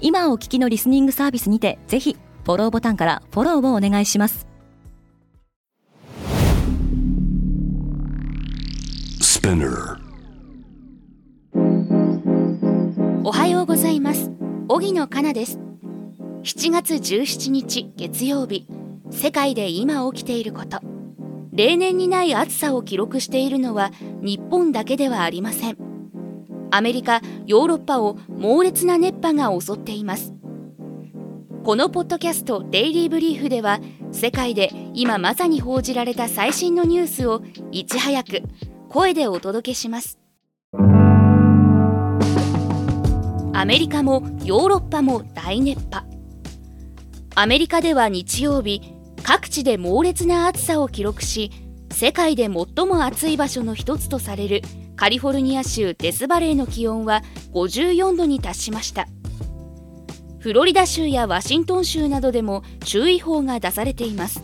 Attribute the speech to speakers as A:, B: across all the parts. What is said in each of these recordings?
A: 今お聞きのリスニングサービスにてぜひフォローボタンからフォローをお願いします。
B: おはようございます。荻野かなです。7月17日月曜日。世界で今起きていること。例年にない暑さを記録しているのは日本だけではありませんアメリカヨーロッパを猛烈な熱波が襲っています。このポッドキャスト「デイリー・ブリーフ」では世界で今まさに報じられた最新のニュースをいち早く声でお届けします。アメリカもヨーロッパも大熱波。アメリカでは日曜日各地で猛烈な暑さを記録し世界で最も暑い場所の一つとされるカリフォルニア州デスバレーの気温は54度に達しました。フロリダ州やワシントン州などでも注意報が出されています。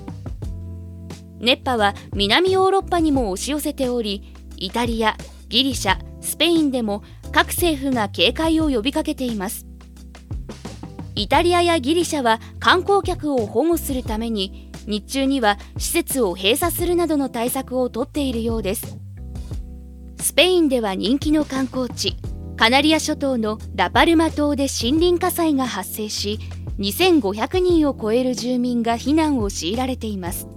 B: 熱波は南ヨーロッパにも押し寄せておりイタリア、ギリシャ、スペインでも各政府が警戒を呼びかけています。イタリアやギリシャは観光客を保護するために日中には施設を閉鎖するなどの対策をとっているようです。スペインでは人気の観光地カナリア諸島のラパルマ島で森林火災が発生し2500人を超える住民が避難を強いられています。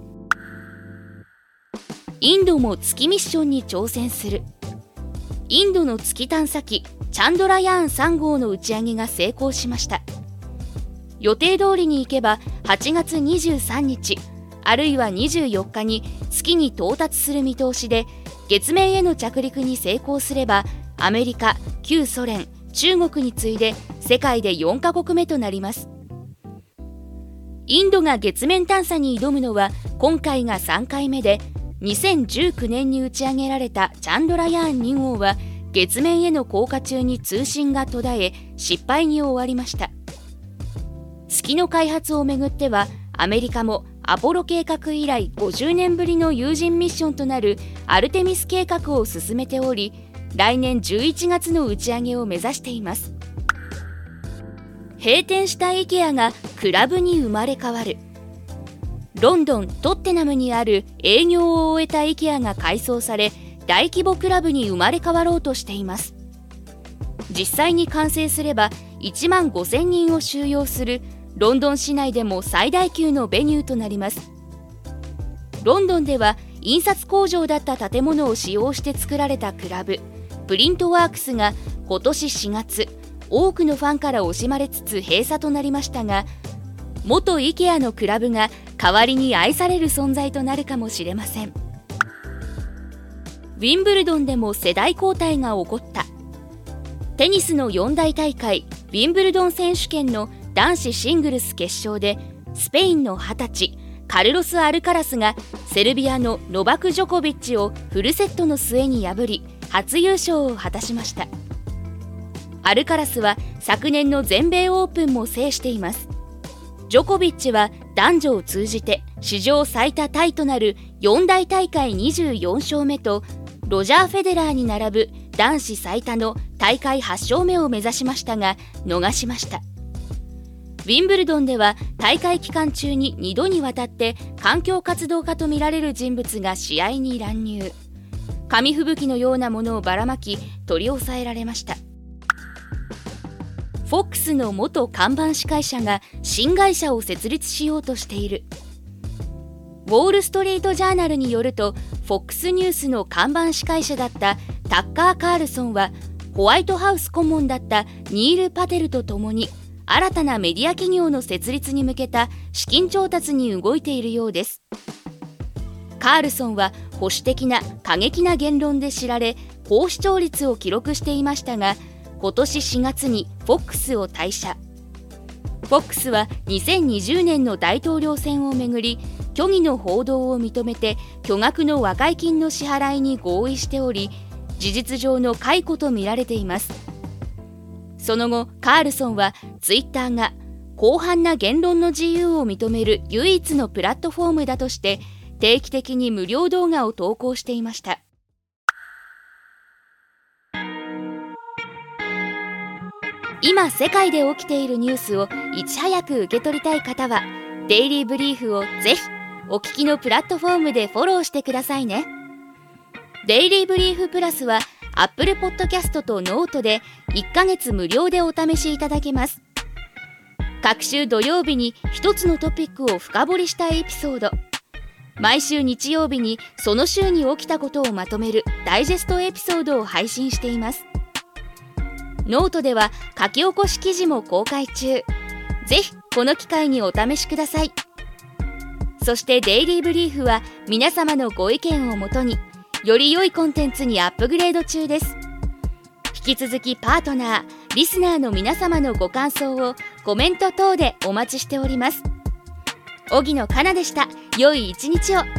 B: インドも月ミッションに挑戦する。インドの月探査機チャンドラヤーン3号の打ち上げが成功しました。予定通りに行けば8月23日あるいは24日に月に到達する見通しで月面への着陸に成功すればアメリカ旧ソ連中国に次いで世界で4カ国目となります。インドが月面探査に挑むのは今回が3回目で2019年に打ち上げられたチャンドラヤーン2号は月面への降下中に通信が途絶え失敗に終わりました。月の開発をめぐってはアメリカもアポロ計画以来50年ぶりの有人ミッションとなるアルテミス計画を進めており来年11月の打ち上げを目指しています。閉店した IKEA がクラブに生まれ変わる。ロンドン・トッテナムにある営業を終えた IKEA が改装され大規模クラブに生まれ変わろうとしています。実際に完成すれば1万5000人を収容するロンドン市内でも最大級のベニューとなります。ロンドンでは印刷工場だった建物を使用して作られたクラブプリントワークスが今年4月多くのファンから惜しまれつつ閉鎖となりましたが元 IKEA のクラブが代わりに愛される存在となるかもしれません。ウィンブルドンでも世代交代が起こった。テニスの四大大会ウィンブルドン選手権の男子シングルス決勝でスペインの20歳カルロス・アルカラスがセルビアのノバク・ジョコビッチをフルセットの末に破り初優勝を果たしました。アルカラスは昨年の全米オープンも制しています。ジョコビッチは男女を通じて史上最多タイとなる四大大会24勝目とロジャー・フェデラーに並ぶ男子最多の大会8勝目を目指しましたが逃しました。ウィンブルドンでは大会期間中に2度にわたって環境活動家とみられる人物が試合に乱入。紙吹雪のようなものをばらまき取り押さえられました。フォックスの元看板司会者が新会社を設立しようとしている。ウォール・ストリート・ジャーナルによると FOX ニュースの看板司会者だったタッカー・カールソンはホワイトハウス顧問だったニール・パテルと共に新たなメディア企業の設立に向けた資金調達に動いているようです。カールソンは保守的な過激な言論で知られ高視聴率を記録していましたが今年4月に FOX を退社。FOX は2020年の大統領選をめぐり虚偽の報道を認めて巨額の和解金の支払いに合意しており事実上の解雇とみられています。その後カールソンはツイッターが広範な言論の自由を認める唯一のプラットフォームだとして定期的に無料動画を投稿していました。今世界で起きているニュースをいち早く受け取りたい方はデイリーブリーフをぜひお聞きのプラットフォームでフォローしてくださいね。デイリーブリーフプラスは Apple Podcast と Note で1ヶ月無料でお試しいただけます。各週土曜日に1つのトピックを深掘りしたエピソード。毎週日曜日にその週に起きたことをまとめるダイジェストエピソードを配信しています。ノートでは書き起こし記事も公開中。ぜひこの機会にお試しください。そしてデイリーブリーフは皆様のご意見をもとにより良いコンテンツにアップグレード中です。引き続きパートナーリスナーの皆様のご感想をコメント等でお待ちしております。荻野かなでした。良い一日を。